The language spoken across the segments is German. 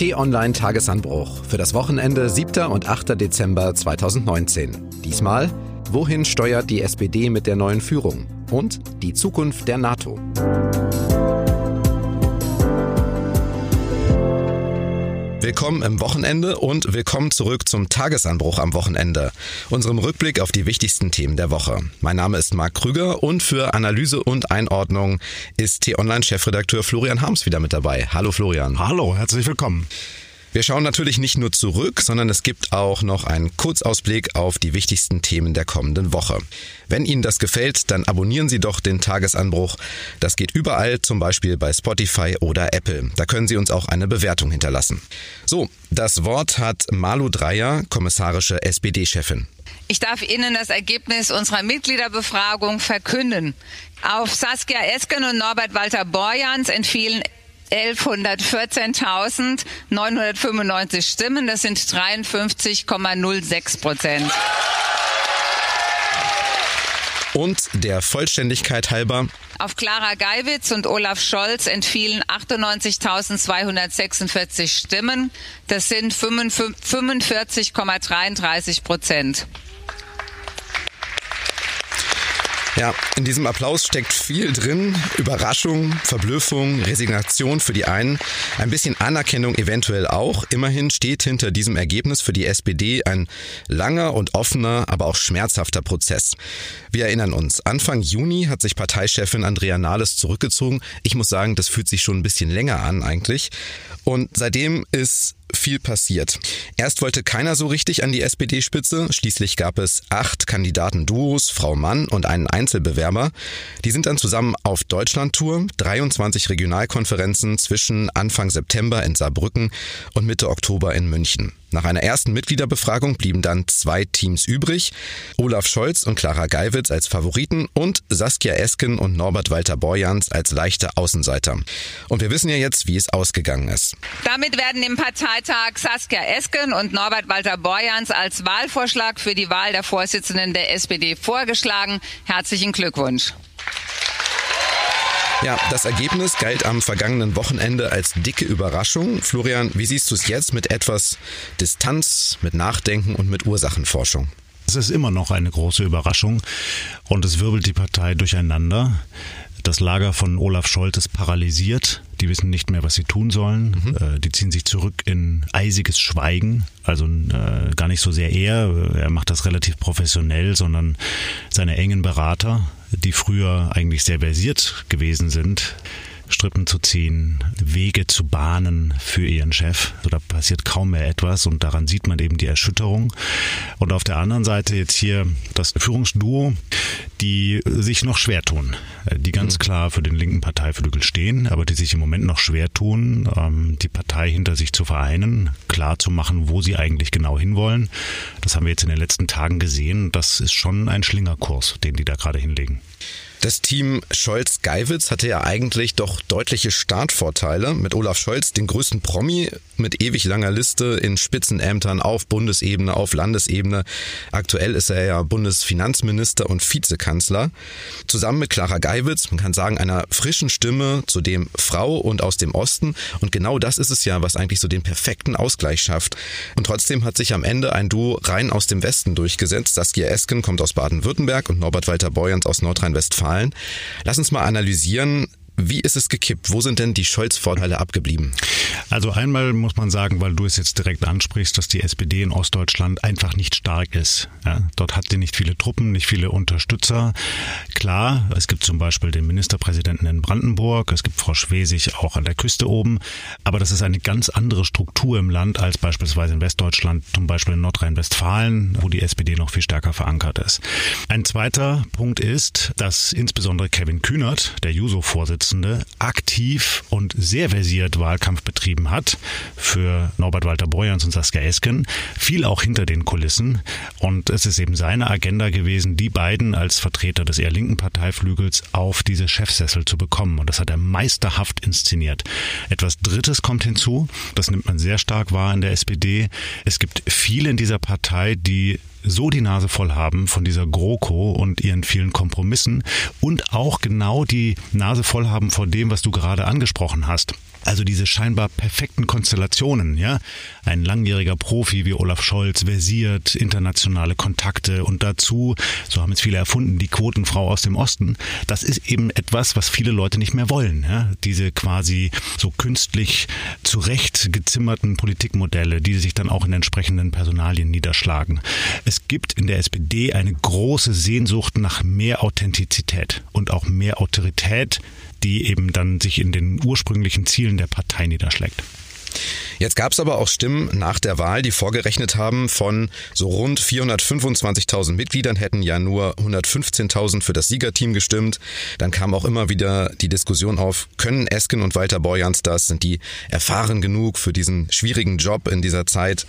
T-Online Tagesanbruch für das Wochenende 7. und 8. Dezember 2019. Diesmal, wohin steuert die SPD mit der neuen Führung? Und die Zukunft der NATO. Willkommen im Wochenende und willkommen zurück zum Tagesanbruch am Wochenende, unserem Rückblick auf die wichtigsten Themen der Woche. Mein Name ist Marc Krüger und für Analyse und Einordnung ist T-Online-Chefredakteur Florian Harms wieder mit dabei. Hallo Florian. Hallo, herzlich willkommen. Wir schauen natürlich nicht nur zurück, sondern es gibt auch noch einen Kurzausblick auf die wichtigsten Themen der kommenden Woche. Wenn Ihnen das gefällt, dann abonnieren Sie doch den Tagesanbruch. Das geht überall, zum Beispiel bei Spotify oder Apple. Da können Sie uns auch eine Bewertung hinterlassen. So, das Wort hat Malu Dreyer, kommissarische SPD-Chefin. Ich darf Ihnen das Ergebnis unserer Mitgliederbefragung verkünden. Auf Saskia Esken und Norbert Walter Borjans entfielen 1114.995 Stimmen. Das sind 53,06 Prozent. Und der Vollständigkeit halber. Auf Clara Geiwitz und Olaf Scholz entfielen 98.246 Stimmen. Das sind 45,33 Prozent. Ja, in diesem Applaus steckt viel drin. Überraschung, Verblüffung, Resignation für die einen, ein bisschen Anerkennung eventuell auch. Immerhin steht hinter diesem Ergebnis für die SPD ein langer und offener, aber auch schmerzhafter Prozess. Wir erinnern uns, Anfang Juni hat sich Parteichefin Andrea Nahles zurückgezogen. Ich muss sagen, das fühlt sich schon ein bisschen länger an eigentlich. Und seitdem ist viel passiert. Erst wollte keiner so richtig an die SPD-Spitze. Schließlich gab es acht Kandidaten-Duos, Frau Mann und einen Einzelbewerber. Die sind dann zusammen auf Deutschland-Tour, 23 Regionalkonferenzen zwischen Anfang September in Saarbrücken und Mitte Oktober in München. Nach einer ersten Mitgliederbefragung blieben dann zwei Teams übrig. Olaf Scholz und Clara Geiwitz als Favoriten und Saskia Esken und Norbert Walter Borjans als leichte Außenseiter. Und wir wissen ja jetzt, wie es ausgegangen ist. Damit werden im Parteitag Saskia Esken und Norbert Walter Borjans als Wahlvorschlag für die Wahl der Vorsitzenden der SPD vorgeschlagen. Herzlichen Glückwunsch. Ja, das Ergebnis galt am vergangenen Wochenende als dicke Überraschung. Florian, wie siehst du es jetzt mit etwas Distanz, mit Nachdenken und mit Ursachenforschung? Es ist immer noch eine große Überraschung und es wirbelt die Partei durcheinander. Das Lager von Olaf Scholz ist paralysiert. Die wissen nicht mehr, was sie tun sollen. Mhm. Äh, die ziehen sich zurück in eisiges Schweigen. Also äh, gar nicht so sehr er. Er macht das relativ professionell, sondern seine engen Berater, die früher eigentlich sehr versiert gewesen sind, Strippen zu ziehen, Wege zu bahnen für ihren Chef. Also da passiert kaum mehr etwas und daran sieht man eben die Erschütterung. Und auf der anderen Seite jetzt hier das Führungsduo, die sich noch schwer tun, die ganz mhm. klar für den linken Parteiflügel stehen, aber die sich im Moment noch schwer tun, ähm, die Partei hinter sich zu vereinen, klar zu machen, wo sie eigentlich genau hinwollen. Das haben wir jetzt in den letzten Tagen gesehen. Das ist schon ein Schlingerkurs, den die da gerade hinlegen. Das Team Scholz-Geiwitz hatte ja eigentlich doch deutliche Startvorteile. Mit Olaf Scholz, den größten Promi mit ewig langer Liste in Spitzenämtern auf Bundesebene, auf Landesebene. Aktuell ist er ja Bundesfinanzminister und Vizekanzler. Zusammen mit Clara Geiwitz, man kann sagen, einer frischen Stimme, zudem Frau und aus dem Osten. Und genau das ist es ja, was eigentlich so den perfekten Ausgleich schafft. Und trotzdem hat sich am Ende ein Duo rein aus dem Westen durchgesetzt. Saskia Esken kommt aus Baden-Württemberg und Norbert Walter Borjans aus Nordrhein-Westfalen. Zahlen. Lass uns mal analysieren, wie ist es gekippt? Wo sind denn die Scholz-Vorteile abgeblieben? Also einmal muss man sagen, weil du es jetzt direkt ansprichst, dass die SPD in Ostdeutschland einfach nicht stark ist. Ja, dort hat sie nicht viele Truppen, nicht viele Unterstützer. Klar, es gibt zum Beispiel den Ministerpräsidenten in Brandenburg, es gibt Frau Schwesig auch an der Küste oben, aber das ist eine ganz andere Struktur im Land als beispielsweise in Westdeutschland, zum Beispiel in Nordrhein-Westfalen, wo die SPD noch viel stärker verankert ist. Ein zweiter Punkt ist, dass insbesondere Kevin Kühnert, der Juso-Vorsitzende, Vorsitzende aktiv und sehr versiert Wahlkampf betrieben hat für Norbert Walter Borjans und Saskia Esken, viel auch hinter den Kulissen. Und es ist eben seine Agenda gewesen, die beiden als Vertreter des eher linken Parteiflügels auf diese Chefsessel zu bekommen. Und das hat er meisterhaft inszeniert. Etwas Drittes kommt hinzu, das nimmt man sehr stark wahr in der SPD. Es gibt viele in dieser Partei, die so die Nase voll haben von dieser GroKo und ihren vielen Kompromissen und auch genau die Nase voll haben von dem, was du gerade angesprochen hast. Also diese scheinbar perfekten Konstellationen, ja. Ein langjähriger Profi wie Olaf Scholz, versiert, internationale Kontakte und dazu, so haben es viele erfunden, die Quotenfrau aus dem Osten. Das ist eben etwas, was viele Leute nicht mehr wollen. Ja? Diese quasi so künstlich zurecht gezimmerten Politikmodelle, die sich dann auch in entsprechenden Personalien niederschlagen. Es gibt in der SPD eine große Sehnsucht nach mehr Authentizität und auch mehr Autorität, die eben dann sich in den ursprünglichen Zielen der Partei niederschlägt. Jetzt gab es aber auch Stimmen nach der Wahl, die vorgerechnet haben, von so rund 425.000 Mitgliedern hätten ja nur 115.000 für das Siegerteam gestimmt. Dann kam auch immer wieder die Diskussion auf, können Esken und Walter Borjans das? Sind die erfahren genug für diesen schwierigen Job in dieser Zeit?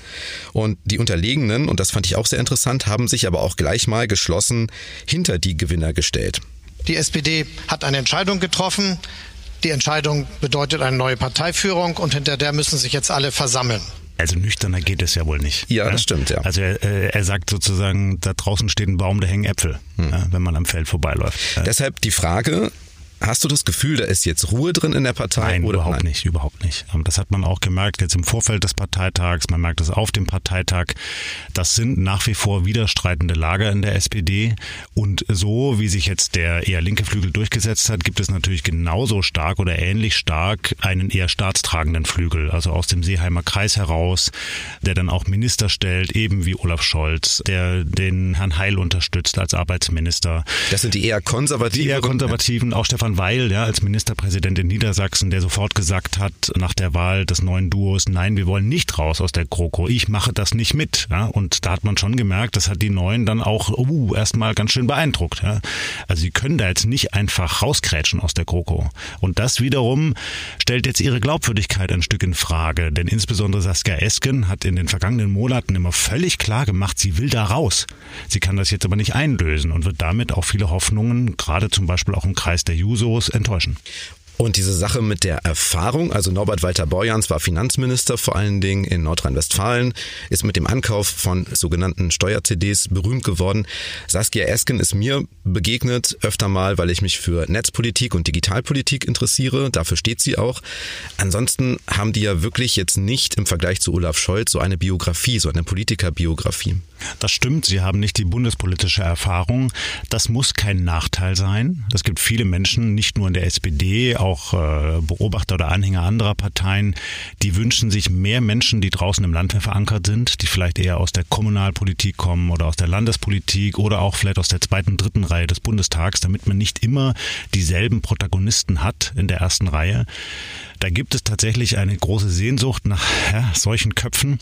Und die Unterlegenen, und das fand ich auch sehr interessant, haben sich aber auch gleich mal geschlossen hinter die Gewinner gestellt. Die SPD hat eine Entscheidung getroffen. Die Entscheidung bedeutet eine neue Parteiführung und hinter der müssen sich jetzt alle versammeln. Also nüchterner geht es ja wohl nicht. Ja, das stimmt, ja. Also er, äh, er sagt sozusagen, da draußen steht ein Baum, da hängen Äpfel, hm. ja, wenn man am Feld vorbeiläuft. Deshalb die Frage, Hast du das Gefühl, da ist jetzt Ruhe drin in der Partei? Nein, oder? überhaupt Nein. nicht, überhaupt nicht. Ähm, das hat man auch gemerkt jetzt im Vorfeld des Parteitags, man merkt es auf dem Parteitag. Das sind nach wie vor widerstreitende Lager in der SPD. Und so, wie sich jetzt der eher linke Flügel durchgesetzt hat, gibt es natürlich genauso stark oder ähnlich stark einen eher staatstragenden Flügel, also aus dem Seeheimer Kreis heraus, der dann auch Minister stellt, eben wie Olaf Scholz, der den Herrn Heil unterstützt als Arbeitsminister. Das sind die eher konservativen. Die eher konservativen, auch Stefan Stefan Weil, ja, als Ministerpräsident in Niedersachsen, der sofort gesagt hat nach der Wahl des neuen Duos, nein, wir wollen nicht raus aus der GroKo. Ich mache das nicht mit. Ja, und da hat man schon gemerkt, das hat die Neuen dann auch uh, erstmal ganz schön beeindruckt. Ja. Also sie können da jetzt nicht einfach rauskrätschen aus der GroKo. Und das wiederum stellt jetzt ihre Glaubwürdigkeit ein Stück in Frage. Denn insbesondere Saskia Esken hat in den vergangenen Monaten immer völlig klar gemacht, sie will da raus. Sie kann das jetzt aber nicht einlösen und wird damit auch viele Hoffnungen, gerade zum Beispiel auch im Kreis der Jusos, Jusos enttäuschen. Und diese Sache mit der Erfahrung, also Norbert Walter Borjans war Finanzminister vor allen Dingen in Nordrhein-Westfalen, ist mit dem Ankauf von sogenannten Steuer-CDs berühmt geworden. Saskia Esken ist mir begegnet öfter mal, weil ich mich für Netzpolitik und Digitalpolitik interessiere. Dafür steht sie auch. Ansonsten haben die ja wirklich jetzt nicht im Vergleich zu Olaf Scholz so eine Biografie, so eine Politikerbiografie. Das stimmt, sie haben nicht die bundespolitische Erfahrung. Das muss kein Nachteil sein. Es gibt viele Menschen, nicht nur in der SPD, auch äh, Beobachter oder Anhänger anderer Parteien, die wünschen sich mehr Menschen, die draußen im Land verankert sind, die vielleicht eher aus der Kommunalpolitik kommen oder aus der Landespolitik oder auch vielleicht aus der zweiten, dritten Reihe des Bundestags, damit man nicht immer dieselben Protagonisten hat in der ersten Reihe. Da gibt es tatsächlich eine große Sehnsucht nach ja, solchen Köpfen.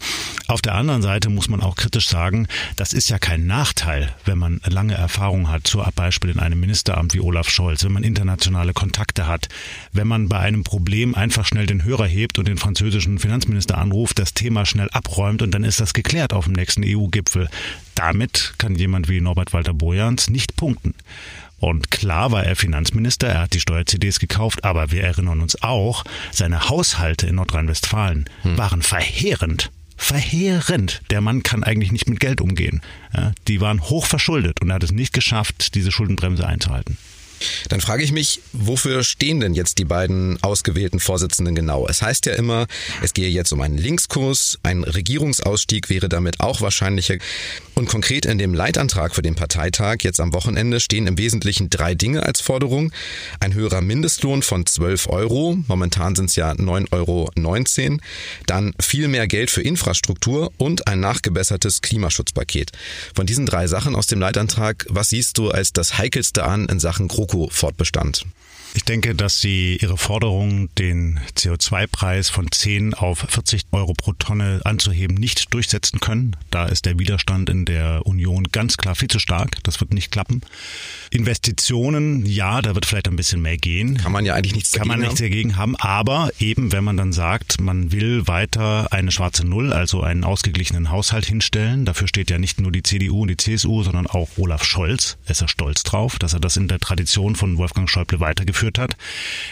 Auf der anderen Seite muss man auch kritisch sagen, das ist ja kein Nachteil, wenn man lange Erfahrung hat, zum Beispiel in einem Ministeramt wie Olaf Scholz, wenn man internationale Kontakte hat, wenn man bei einem Problem einfach schnell den Hörer hebt und den französischen Finanzminister anruft, das Thema schnell abräumt und dann ist das geklärt auf dem nächsten EU-Gipfel. Damit kann jemand wie Norbert Walter Bojans nicht punkten. Und klar war er Finanzminister, er hat die Steuer-CDs gekauft, aber wir erinnern uns auch, seine Haushalte in Nordrhein-Westfalen hm. waren verheerend. Verheerend. Der Mann kann eigentlich nicht mit Geld umgehen. Ja, die waren hoch verschuldet und er hat es nicht geschafft, diese Schuldenbremse einzuhalten. Dann frage ich mich, wofür stehen denn jetzt die beiden ausgewählten Vorsitzenden genau? Es heißt ja immer, es gehe jetzt um einen Linkskurs, ein Regierungsausstieg wäre damit auch wahrscheinlicher. Und konkret in dem Leitantrag für den Parteitag jetzt am Wochenende stehen im Wesentlichen drei Dinge als Forderung. Ein höherer Mindestlohn von 12 Euro, momentan sind es ja 9,19 Euro. Dann viel mehr Geld für Infrastruktur und ein nachgebessertes Klimaschutzpaket. Von diesen drei Sachen aus dem Leitantrag, was siehst du als das Heikelste an in Sachen GroKo-Fortbestand? Ich denke, dass Sie Ihre Forderung, den CO2-Preis von 10 auf 40 Euro pro Tonne anzuheben, nicht durchsetzen können. Da ist der Widerstand in der Union ganz klar viel zu stark. Das wird nicht klappen. Investitionen, ja, da wird vielleicht ein bisschen mehr gehen. Kann man ja eigentlich nichts dagegen Kann man nichts dagegen haben. Aber eben, wenn man dann sagt, man will weiter eine schwarze Null, also einen ausgeglichenen Haushalt hinstellen, dafür steht ja nicht nur die CDU und die CSU, sondern auch Olaf Scholz. Er ist er stolz drauf, dass er das in der Tradition von Wolfgang Schäuble weitergeführt geführt hat,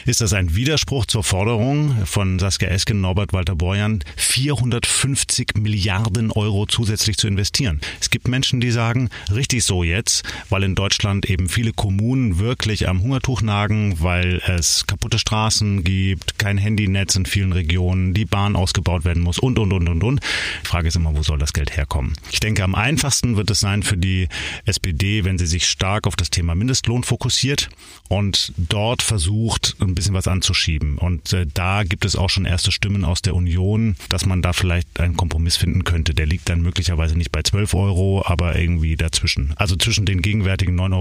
ist das ein Widerspruch zur Forderung von Saskia Esken, Norbert Walter Borjan, 450 Milliarden Euro zusätzlich zu investieren. Es gibt Menschen, die sagen, richtig so jetzt, weil in Deutschland eben viele Kommunen wirklich am Hungertuch nagen, weil es kaputte Straßen gibt, kein Handynetz in vielen Regionen, die Bahn ausgebaut werden muss und, und, und, und, und. Die Frage ist immer, wo soll das Geld herkommen? Ich denke, am einfachsten wird es sein für die SPD, wenn sie sich stark auf das Thema Mindestlohn fokussiert und dort versucht, ein bisschen was anzuschieben. Und äh, da gibt es auch schon erste Stimmen aus der Union, dass man da vielleicht einen Kompromiss finden könnte. Der liegt dann möglicherweise nicht bei 12 Euro, aber irgendwie dazwischen. Also zwischen den gegenwärtigen 9,19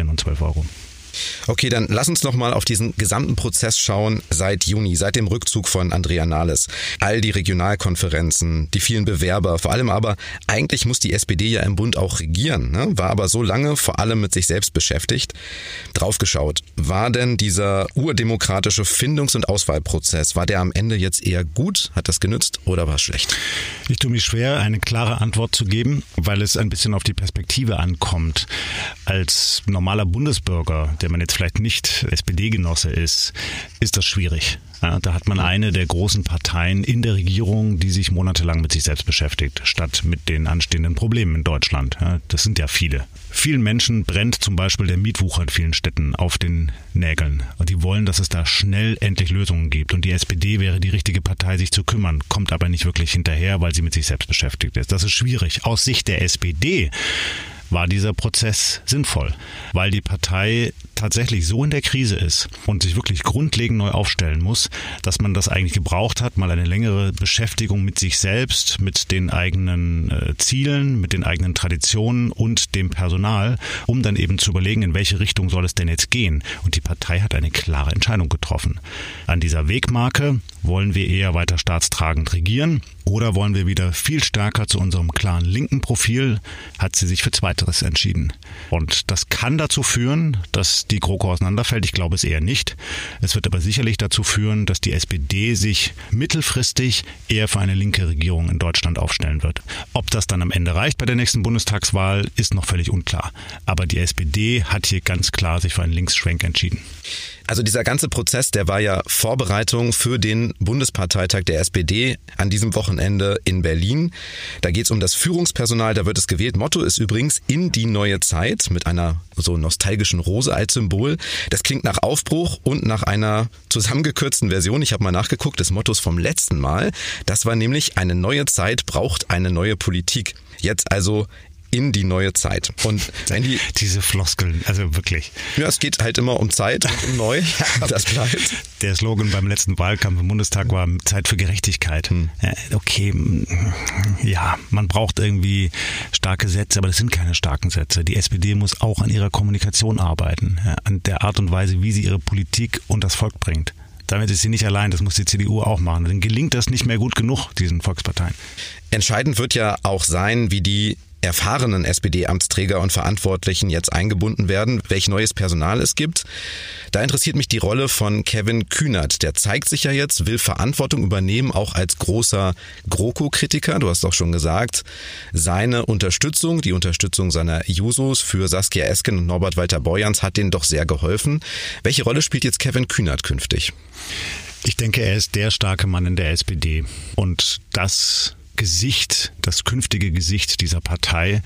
Euro und 12 Euro. Okay, dann lass uns noch mal auf diesen gesamten Prozess schauen seit Juni, seit dem Rückzug von Andrea Nahles. All die Regionalkonferenzen, die vielen Bewerber, vor allem aber, eigentlich muss die SPD ja im Bund auch regieren, ne? war aber so lange vor allem mit sich selbst beschäftigt. Draufgeschaut, war denn dieser urdemokratische Findungs- und Auswahlprozess, war der am Ende jetzt eher gut? Hat das genützt oder war es schlecht? Ich tue mich schwer, eine klare Antwort zu geben, weil es ein bisschen auf die Perspektive ankommt. Als normaler Bundesbürger, der man jetzt vielleicht nicht SPD-Genosse ist, ist das schwierig. Ja, da hat man eine der großen Parteien in der Regierung, die sich monatelang mit sich selbst beschäftigt, statt mit den anstehenden Problemen in Deutschland. Ja, das sind ja viele. Vielen Menschen brennt zum Beispiel der Mietwucher in vielen Städten auf den Nägeln. Und die wollen, dass es da schnell endlich Lösungen gibt. Und die SPD wäre die richtige Partei, sich zu kümmern, kommt aber nicht wirklich hinterher, weil sie mit sich selbst beschäftigt ist. Das ist schwierig. Aus Sicht der SPD war dieser Prozess sinnvoll, weil die Partei tatsächlich so in der Krise ist und sich wirklich grundlegend neu aufstellen muss, dass man das eigentlich gebraucht hat, mal eine längere Beschäftigung mit sich selbst, mit den eigenen äh, Zielen, mit den eigenen Traditionen und dem Personal, um dann eben zu überlegen, in welche Richtung soll es denn jetzt gehen. Und die Partei hat eine klare Entscheidung getroffen. An dieser Wegmarke wollen wir eher weiter staatstragend regieren oder wollen wir wieder viel stärker zu unserem klaren linken Profil, hat sie sich für Zweiteres entschieden. Und das kann dazu führen, dass die GroKo auseinanderfällt. Ich glaube es eher nicht. Es wird aber sicherlich dazu führen, dass die SPD sich mittelfristig eher für eine linke Regierung in Deutschland aufstellen wird. Ob das dann am Ende reicht bei der nächsten Bundestagswahl, ist noch völlig unklar. Aber die SPD hat hier ganz klar sich für einen Linksschwenk entschieden. Also dieser ganze Prozess, der war ja Vorbereitung für den Bundesparteitag der SPD an diesem Wochenende in Berlin. Da geht es um das Führungspersonal, da wird es gewählt. Motto ist übrigens in die neue Zeit mit einer so nostalgischen Rose als Symbol. Das klingt nach Aufbruch und nach einer zusammengekürzten Version. Ich habe mal nachgeguckt des Mottos vom letzten Mal. Das war nämlich eine neue Zeit braucht eine neue Politik. Jetzt also in die neue Zeit. Und wenn die diese Floskeln, also wirklich. Ja, es geht halt immer um Zeit und um neu. das bleibt. Der Slogan beim letzten Wahlkampf im Bundestag war Zeit für Gerechtigkeit. Hm. Okay, ja, man braucht irgendwie starke Sätze, aber das sind keine starken Sätze. Die SPD muss auch an ihrer Kommunikation arbeiten, an der Art und Weise, wie sie ihre Politik und das Volk bringt. Damit ist sie nicht allein, das muss die CDU auch machen. Dann gelingt das nicht mehr gut genug, diesen Volksparteien. Entscheidend wird ja auch sein, wie die erfahrenen SPD-Amtsträger und Verantwortlichen jetzt eingebunden werden, welch neues Personal es gibt. Da interessiert mich die Rolle von Kevin Kühnert. Der zeigt sich ja jetzt, will Verantwortung übernehmen, auch als großer GroKo-Kritiker. Du hast auch schon gesagt, seine Unterstützung, die Unterstützung seiner Jusos für Saskia Esken und Norbert Walter Borjans hat denen doch sehr geholfen. Welche Rolle spielt jetzt Kevin Kühnert künftig? Ich denke, er ist der starke Mann in der SPD. Und das Gesicht, das künftige Gesicht dieser Partei.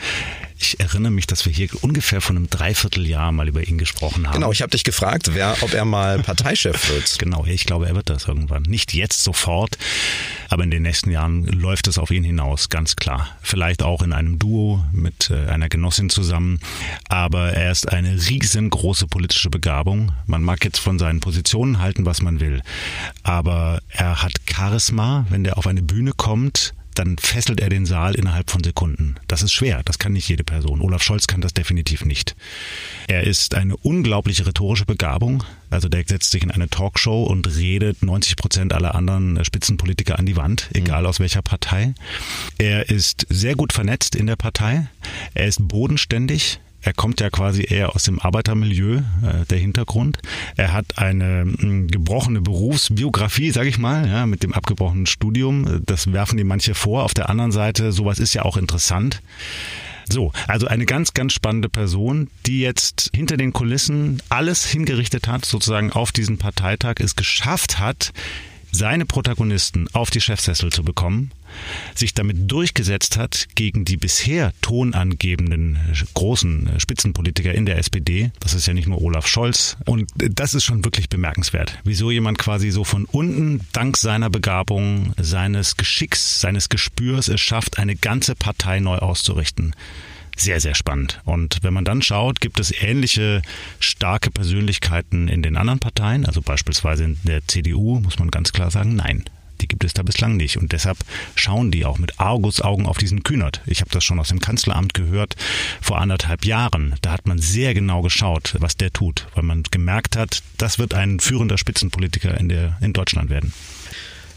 Ich erinnere mich, dass wir hier ungefähr von einem Dreivierteljahr mal über ihn gesprochen haben. Genau, ich habe dich gefragt, wer, ob er mal Parteichef wird. genau, ich glaube, er wird das irgendwann. Nicht jetzt sofort, aber in den nächsten Jahren läuft es auf ihn hinaus, ganz klar. Vielleicht auch in einem Duo mit äh, einer Genossin zusammen. Aber er ist eine riesengroße politische Begabung. Man mag jetzt von seinen Positionen halten, was man will. Aber er hat Charisma, wenn der auf eine Bühne kommt dann fesselt er den Saal innerhalb von Sekunden. Das ist schwer, das kann nicht jede Person. Olaf Scholz kann das definitiv nicht. Er ist eine unglaubliche rhetorische Begabung. Also der setzt sich in eine Talkshow und redet 90 Prozent aller anderen Spitzenpolitiker an die Wand, egal aus welcher Partei. Er ist sehr gut vernetzt in der Partei. Er ist bodenständig er kommt ja quasi eher aus dem Arbeitermilieu, äh, der Hintergrund. Er hat eine mh, hm, gebrochene Berufsbiografie, sage ich mal, ja, mit dem abgebrochenen Studium. Das werfen ihm manche vor. Auf der anderen Seite, sowas ist ja auch interessant. So, also eine ganz, ganz spannende Person, die jetzt hinter den Kulissen alles hingerichtet hat, sozusagen auf diesen Parteitag, es geschafft hat, seine Protagonisten auf die Chefsessel zu bekommen, sich damit durchgesetzt hat gegen die bisher tonangebenden großen Spitzenpolitiker in der SPD. Das ist ja nicht nur Olaf Scholz. Und das ist schon wirklich bemerkenswert. Wieso jemand quasi so von unten, dank seiner Begabung, seines Geschicks, seines Gespürs es schafft, eine ganze Partei neu auszurichten sehr, sehr spannend. Und wenn man dann schaut, gibt es ähnliche starke Persönlichkeiten in den anderen Parteien, also beispielsweise in der CDU, muss man ganz klar sagen, nein. Die gibt es da bislang nicht. Und deshalb schauen die auch mit Argusaugen auf diesen Kühnert. Ich habe das schon aus dem Kanzleramt gehört vor anderthalb Jahren. Da hat man sehr genau geschaut, was der tut, weil man gemerkt hat, das wird ein führender Spitzenpolitiker in, der, in Deutschland werden.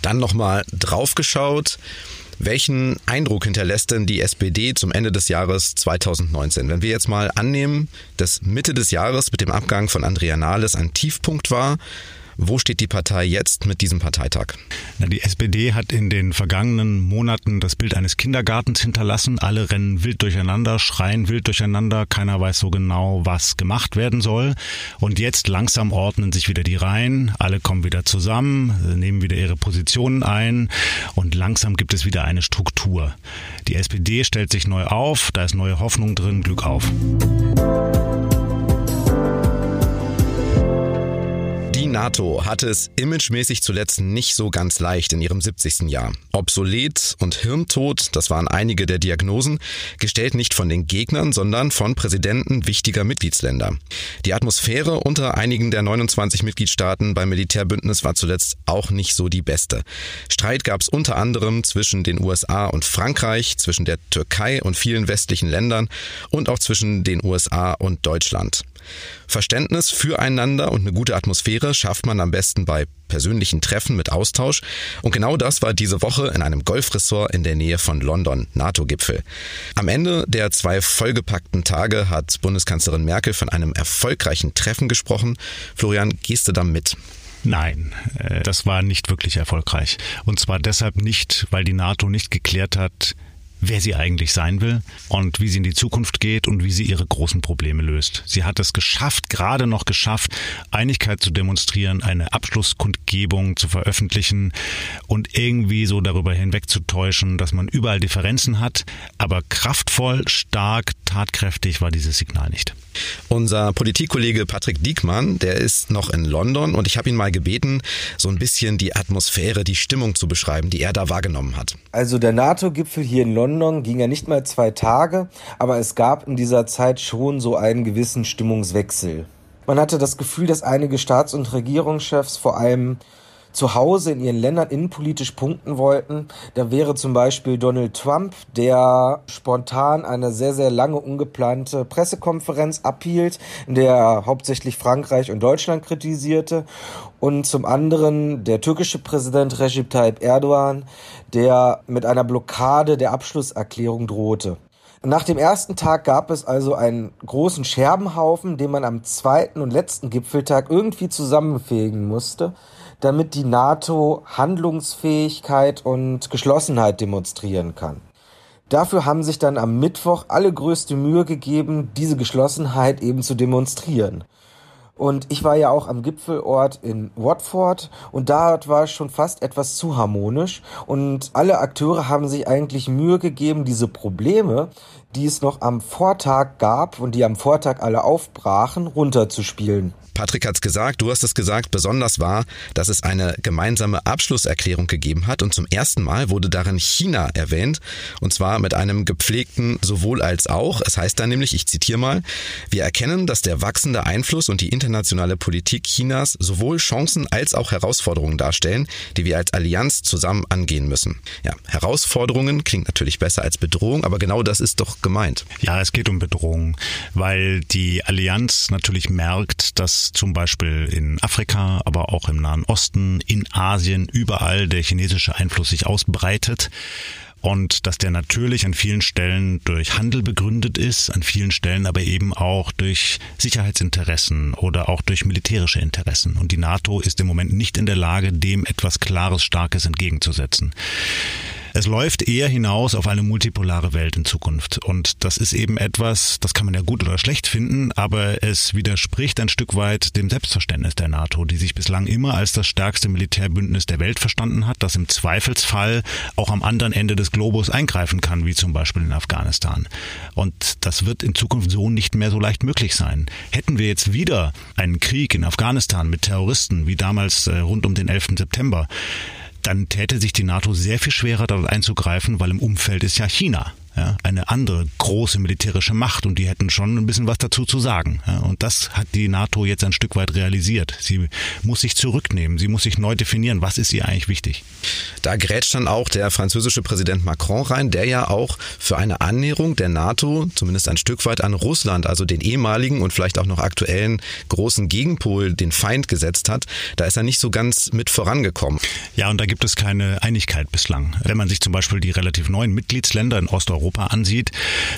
Dann nochmal draufgeschaut. Welchen Eindruck hinterlässt denn die SPD zum Ende des Jahres 2019? Wenn wir jetzt mal annehmen, dass Mitte des Jahres mit dem Abgang von Andrea Nahles ein Tiefpunkt war, wo steht die Partei jetzt mit diesem Parteitag? Na, die SPD hat in den vergangenen Monaten das Bild eines Kindergartens hinterlassen. Alle rennen wild durcheinander, schreien wild durcheinander. Keiner weiß so genau, was gemacht werden soll. Und jetzt langsam ordnen sich wieder die Reihen. Alle kommen wieder zusammen, nehmen wieder ihre Positionen ein. Und langsam gibt es wieder eine Struktur. Die SPD stellt sich neu auf. Da ist neue Hoffnung drin. Glück auf. NATO hatte es imagemäßig zuletzt nicht so ganz leicht in ihrem 70. Jahr. Obsolet und Hirntod, das waren einige der Diagnosen, gestellt nicht von den Gegnern, sondern von Präsidenten wichtiger Mitgliedsländer. Die Atmosphäre unter einigen der 29 Mitgliedstaaten beim Militärbündnis war zuletzt auch nicht so die beste. Streit gab es unter anderem zwischen den USA und Frankreich, zwischen der Türkei und vielen westlichen Ländern und auch zwischen den USA und Deutschland. Verständnis füreinander und eine gute Atmosphäre schafft man am besten bei persönlichen Treffen mit Austausch. Und genau das war diese Woche in einem Golfressort in der Nähe von London, NATO-Gipfel. Am Ende der zwei vollgepackten Tage hat Bundeskanzlerin Merkel von einem erfolgreichen Treffen gesprochen. Florian, gehst du da mit? Nein, äh, das war nicht wirklich erfolgreich. Und zwar deshalb nicht, weil die NATO nicht geklärt hat, wer sie eigentlich sein will und wie sie in die Zukunft geht und wie sie ihre großen Probleme löst. Sie hat es geschafft, gerade noch geschafft, Einigkeit zu demonstrieren, eine Abschlusskundgebung zu veröffentlichen und irgendwie so darüber hinwegzutäuschen, dass man überall Differenzen hat. Aber kraftvoll, stark, tatkräftig war dieses Signal nicht. Unser Politikkollege Patrick Diekmann, der ist noch in London und ich habe ihn mal gebeten, so ein bisschen die Atmosphäre, die Stimmung zu beschreiben, die er da wahrgenommen hat. Also der NATO-Gipfel hier in London ging ja nicht mal zwei Tage, aber es gab in dieser Zeit schon so einen gewissen Stimmungswechsel. Man hatte das Gefühl, dass einige Staats- und Regierungschefs vor allem zu Hause in ihren Ländern innenpolitisch punkten wollten. Da wäre zum Beispiel Donald Trump, der spontan eine sehr, sehr lange ungeplante Pressekonferenz abhielt, in der er hauptsächlich Frankreich und Deutschland kritisierte. Und zum anderen der türkische Präsident Recep Tayyip Erdogan, der mit einer Blockade der Abschlusserklärung drohte. Nach dem ersten Tag gab es also einen großen Scherbenhaufen, den man am zweiten und letzten Gipfeltag irgendwie zusammenfegen musste damit die NATO Handlungsfähigkeit und Geschlossenheit demonstrieren kann. Dafür haben sich dann am Mittwoch alle größte Mühe gegeben, diese Geschlossenheit eben zu demonstrieren. Und ich war ja auch am Gipfelort in Watford und da war es schon fast etwas zu harmonisch und alle Akteure haben sich eigentlich Mühe gegeben, diese Probleme, die es noch am Vortag gab und die am Vortag alle aufbrachen, runterzuspielen. Patrick hat's gesagt, du hast es gesagt, besonders war, dass es eine gemeinsame Abschlusserklärung gegeben hat und zum ersten Mal wurde darin China erwähnt und zwar mit einem gepflegten sowohl als auch. Es heißt da nämlich, ich zitiere mal, wir erkennen, dass der wachsende Einfluss und die internationale Politik Chinas sowohl Chancen als auch Herausforderungen darstellen, die wir als Allianz zusammen angehen müssen. Ja, Herausforderungen klingt natürlich besser als Bedrohung, aber genau das ist doch gemeint. Ja, es geht um Bedrohung, weil die Allianz natürlich merkt, dass zum Beispiel in Afrika, aber auch im Nahen Osten, in Asien, überall der chinesische Einfluss sich ausbreitet und dass der natürlich an vielen Stellen durch Handel begründet ist, an vielen Stellen aber eben auch durch Sicherheitsinteressen oder auch durch militärische Interessen. Und die NATO ist im Moment nicht in der Lage, dem etwas Klares, Starkes entgegenzusetzen. Es läuft eher hinaus auf eine multipolare Welt in Zukunft. Und das ist eben etwas, das kann man ja gut oder schlecht finden, aber es widerspricht ein Stück weit dem Selbstverständnis der NATO, die sich bislang immer als das stärkste Militärbündnis der Welt verstanden hat, das im Zweifelsfall auch am anderen Ende des Globus eingreifen kann, wie zum Beispiel in Afghanistan. Und das wird in Zukunft so nicht mehr so leicht möglich sein. Hätten wir jetzt wieder einen Krieg in Afghanistan mit Terroristen, wie damals äh, rund um den 11. September, dann täte sich die NATO sehr viel schwerer dort einzugreifen, weil im Umfeld ist ja China ja, eine andere große militärische Macht und die hätten schon ein bisschen was dazu zu sagen. Ja, und das hat die NATO jetzt ein Stück weit realisiert. Sie muss sich zurücknehmen, sie muss sich neu definieren, was ist ihr eigentlich wichtig. Da grätscht dann auch der französische Präsident Macron rein, der ja auch für eine Annäherung der NATO zumindest ein Stück weit an Russland, also den ehemaligen und vielleicht auch noch aktuellen großen Gegenpol, den Feind gesetzt hat. Da ist er nicht so ganz mit vorangekommen. Ja, und da gibt es keine Einigkeit bislang. Wenn man sich zum Beispiel die relativ neuen Mitgliedsländer in Osteuropa Europa ansieht,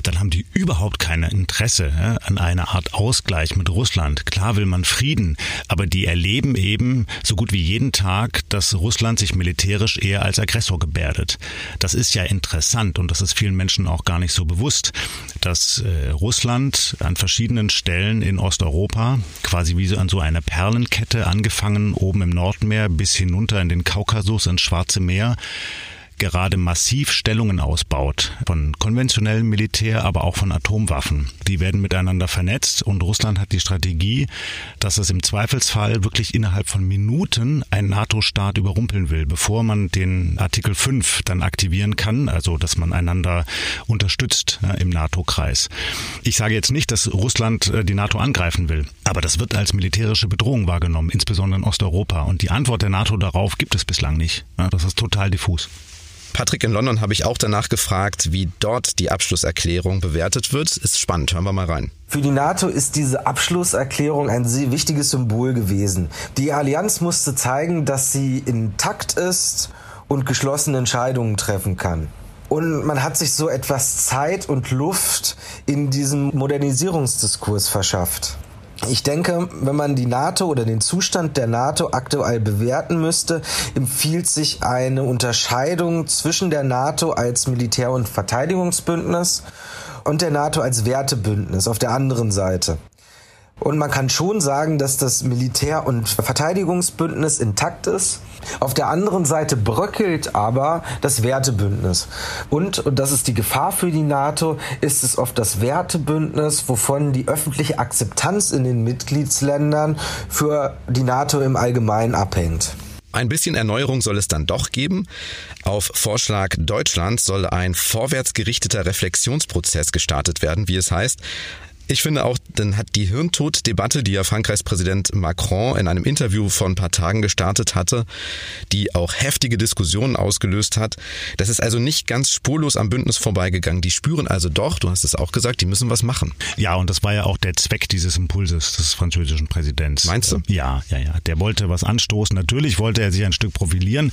dann haben die überhaupt kein Interesse an einer Art Ausgleich mit Russland. Klar will man Frieden, aber die erleben eben so gut wie jeden Tag, dass Russland sich militärisch eher als Aggressor gebärdet. Das ist ja interessant und das ist vielen Menschen auch gar nicht so bewusst, dass äh, Russland an verschiedenen Stellen in Osteuropa quasi wie so an so einer Perlenkette angefangen oben im Nordmeer bis hinunter in den Kaukasus ins Schwarze Meer gerade massiv Stellungen ausbaut, von konventionellem Militär, aber auch von Atomwaffen. Die werden miteinander vernetzt und Russland hat die Strategie, dass es im Zweifelsfall wirklich innerhalb von Minuten einen NATO-Staat überrumpeln will, bevor man den Artikel 5 dann aktivieren kann, also dass man einander unterstützt ja, im NATO-Kreis. Ich sage jetzt nicht, dass Russland äh, die NATO angreifen will, aber das wird als militärische Bedrohung wahrgenommen, insbesondere in Osteuropa. Und die Antwort der NATO darauf gibt es bislang nicht. Ja, das ist total diffus. Patrick, in London habe ich auch danach gefragt, wie dort die Abschlusserklärung bewertet wird. Ist spannend, hören wir mal rein. Für die NATO ist diese Abschlusserklärung ein sehr wichtiges Symbol gewesen. Die Allianz musste zeigen, dass sie intakt ist und geschlossene Entscheidungen treffen kann. Und man hat sich so etwas Zeit und Luft in diesem Modernisierungsdiskurs verschafft. Ich denke, wenn man die NATO oder den Zustand der NATO aktuell bewerten müsste, empfiehlt sich eine Unterscheidung zwischen der NATO als Militär- und Verteidigungsbündnis und der NATO als Wertebündnis auf der anderen Seite. Und man kann schon sagen, dass das Militär- und Verteidigungsbündnis intakt ist. Auf der anderen Seite bröckelt aber das Wertebündnis. Und, und das ist die Gefahr für die NATO, ist es oft das Wertebündnis, wovon die öffentliche Akzeptanz in den Mitgliedsländern für die NATO im Allgemeinen abhängt. Ein bisschen Erneuerung soll es dann doch geben. Auf Vorschlag Deutschlands soll ein vorwärtsgerichteter Reflexionsprozess gestartet werden, wie es heißt. Ich finde auch, dann hat die Hirntod-Debatte, die ja Frankreichs Präsident Macron in einem Interview vor ein paar Tagen gestartet hatte, die auch heftige Diskussionen ausgelöst hat. Das ist also nicht ganz spurlos am Bündnis vorbeigegangen. Die spüren also doch, du hast es auch gesagt, die müssen was machen. Ja, und das war ja auch der Zweck dieses Impulses des französischen Präsidenten. Meinst du? Ja, ja, ja. Der wollte was anstoßen. Natürlich wollte er sich ein Stück profilieren.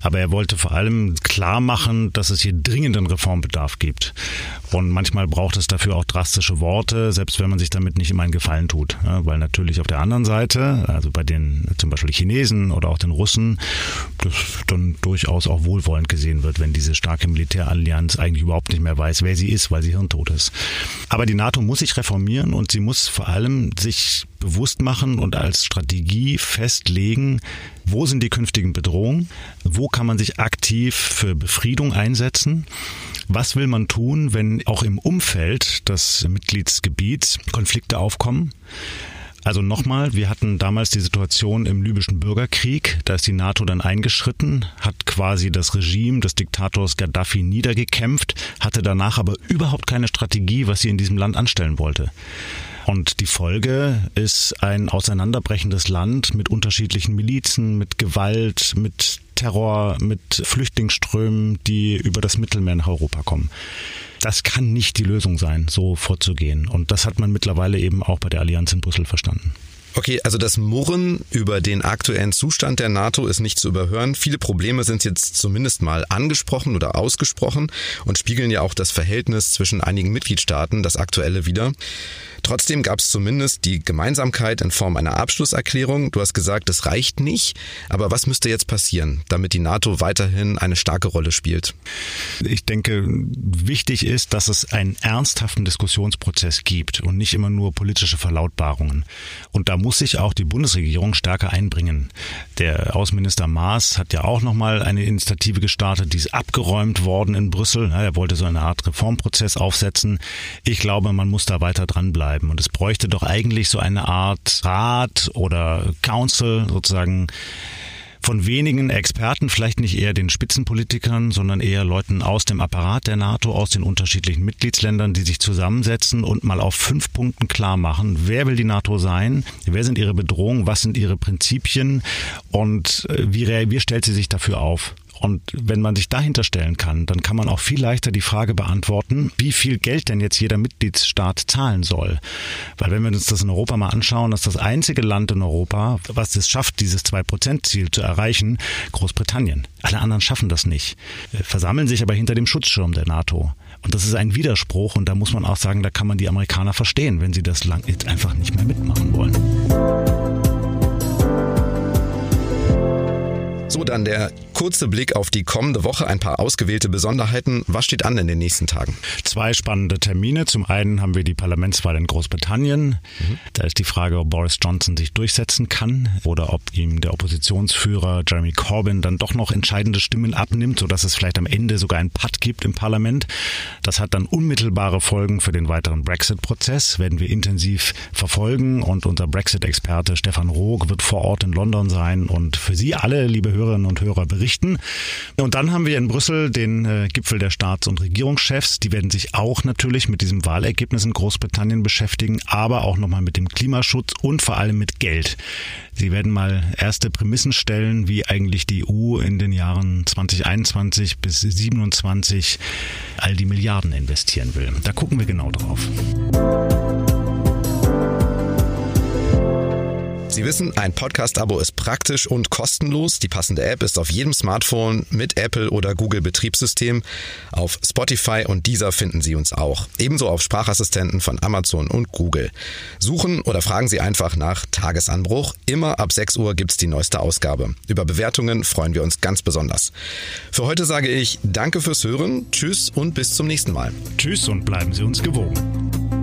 Aber er wollte vor allem klar machen, dass es hier dringenden Reformbedarf gibt. Und manchmal braucht es dafür auch drastische Worte, selbst wenn man sich damit nicht immer einen Gefallen tut. Ja, weil natürlich auf der anderen Seite, also bei den zum Beispiel Chinesen oder auch den Russen, das dann durchaus auch wohlwollend gesehen wird, wenn diese starke Militärallianz eigentlich überhaupt nicht mehr weiß, wer sie ist, weil sie hirntot ist. Aber die NATO muss sich reformieren und sie muss vor allem sich bewusst machen und als Strategie festlegen, wo sind die künftigen Bedrohungen, wo kann man sich aktiv für Befriedung einsetzen, was will man tun, wenn auch im Umfeld des Mitgliedsgebiets Konflikte aufkommen. Also nochmal, wir hatten damals die Situation im libyschen Bürgerkrieg, da ist die NATO dann eingeschritten, hat quasi das Regime des Diktators Gaddafi niedergekämpft, hatte danach aber überhaupt keine Strategie, was sie in diesem Land anstellen wollte. Und die Folge ist ein auseinanderbrechendes Land mit unterschiedlichen Milizen, mit Gewalt, mit Terror, mit Flüchtlingsströmen, die über das Mittelmeer nach Europa kommen. Das kann nicht die Lösung sein, so vorzugehen. Und das hat man mittlerweile eben auch bei der Allianz in Brüssel verstanden. Okay, also das Murren über den aktuellen Zustand der NATO ist nicht zu überhören. Viele Probleme sind jetzt zumindest mal angesprochen oder ausgesprochen und spiegeln ja auch das Verhältnis zwischen einigen Mitgliedstaaten, das aktuelle wieder. Trotzdem gab es zumindest die Gemeinsamkeit in Form einer Abschlusserklärung. Du hast gesagt, es reicht nicht. Aber was müsste jetzt passieren, damit die NATO weiterhin eine starke Rolle spielt? Ich denke, wichtig ist, dass es einen ernsthaften Diskussionsprozess gibt und nicht immer nur politische Verlautbarungen. Und da muss sich auch die Bundesregierung stärker einbringen. Der Außenminister Maas hat ja auch nochmal eine Initiative gestartet, die ist abgeräumt worden in Brüssel. Er wollte so eine Art Reformprozess aufsetzen. Ich glaube, man muss da weiter dranbleiben bleiben. Und es bräuchte doch eigentlich so eine Art Rat oder Council sozusagen von wenigen Experten, vielleicht nicht eher den Spitzenpolitikern, sondern eher Leuten aus dem Apparat der NATO, aus den unterschiedlichen Mitgliedsländern, die sich zusammensetzen und mal auf fünf Punkten klar machen, wer will die NATO sein, wer sind ihre Bedrohungen, was sind ihre Prinzipien und äh, wie, wie stellt sie sich dafür auf. Und wenn man sich dahinter stellen kann, dann kann man auch viel leichter die Frage beantworten, wie viel Geld denn jetzt jeder Mitgliedsstaat zahlen soll. Weil wenn wir uns das in Europa mal anschauen, dass das einzige Land in Europa, was es schafft, dieses 2-Prozent-Ziel zu erreichen, Großbritannien. Alle anderen schaffen das nicht, versammeln sich aber hinter dem Schutzschirm der NATO. Und das ist ein Widerspruch und da muss man auch sagen, da kann man die Amerikaner verstehen, wenn sie das lang jetzt einfach nicht mehr mitmachen wollen. So, dann der kurze Blick auf die kommende Woche, ein paar ausgewählte Besonderheiten. Was steht an in den nächsten Tagen? Zwei spannende Termine. Zum einen haben wir die Parlamentswahl in Großbritannien. Mhm. Da ist die Frage, ob Boris Johnson sich durchsetzen kann oder ob ihm der Oppositionsführer Jeremy Corbyn dann doch noch entscheidende Stimmen abnimmt, sodass es vielleicht am Ende sogar einen Patt gibt im Parlament. Das hat dann unmittelbare Folgen für den weiteren Brexit-Prozess, werden wir intensiv verfolgen und unser Brexit-Experte Stefan Roog wird vor Ort in London sein und für Sie alle, liebe Hörerinnen und Hörer berichten. Und dann haben wir in Brüssel den äh, Gipfel der Staats- und Regierungschefs. Die werden sich auch natürlich mit diesem Wahlergebnis in Großbritannien beschäftigen, aber auch nochmal mit dem Klimaschutz und vor allem mit Geld. Sie werden mal erste Prämissen stellen, wie eigentlich die EU in den Jahren 2021 bis 2027 all die Milliarden investieren will. Da gucken wir genau drauf. Sie wissen, ein Podcast-Abo ist praktisch und kostenlos. Die passende App ist auf jedem Smartphone mit Apple oder Google Betriebssystem. Auf Spotify und Deezer finden Sie uns auch. Ebenso auf Sprachassistenten von Amazon und Google. Suchen oder fragen Sie einfach nach Tagesanbruch. Immer ab 6 Uhr gibt's die neueste Ausgabe. Über Bewertungen freuen wir uns ganz besonders. Für heute sage ich Danke fürs Hören, Tschüss und bis zum nächsten Mal. Tschüss und bleiben Sie uns gewogen.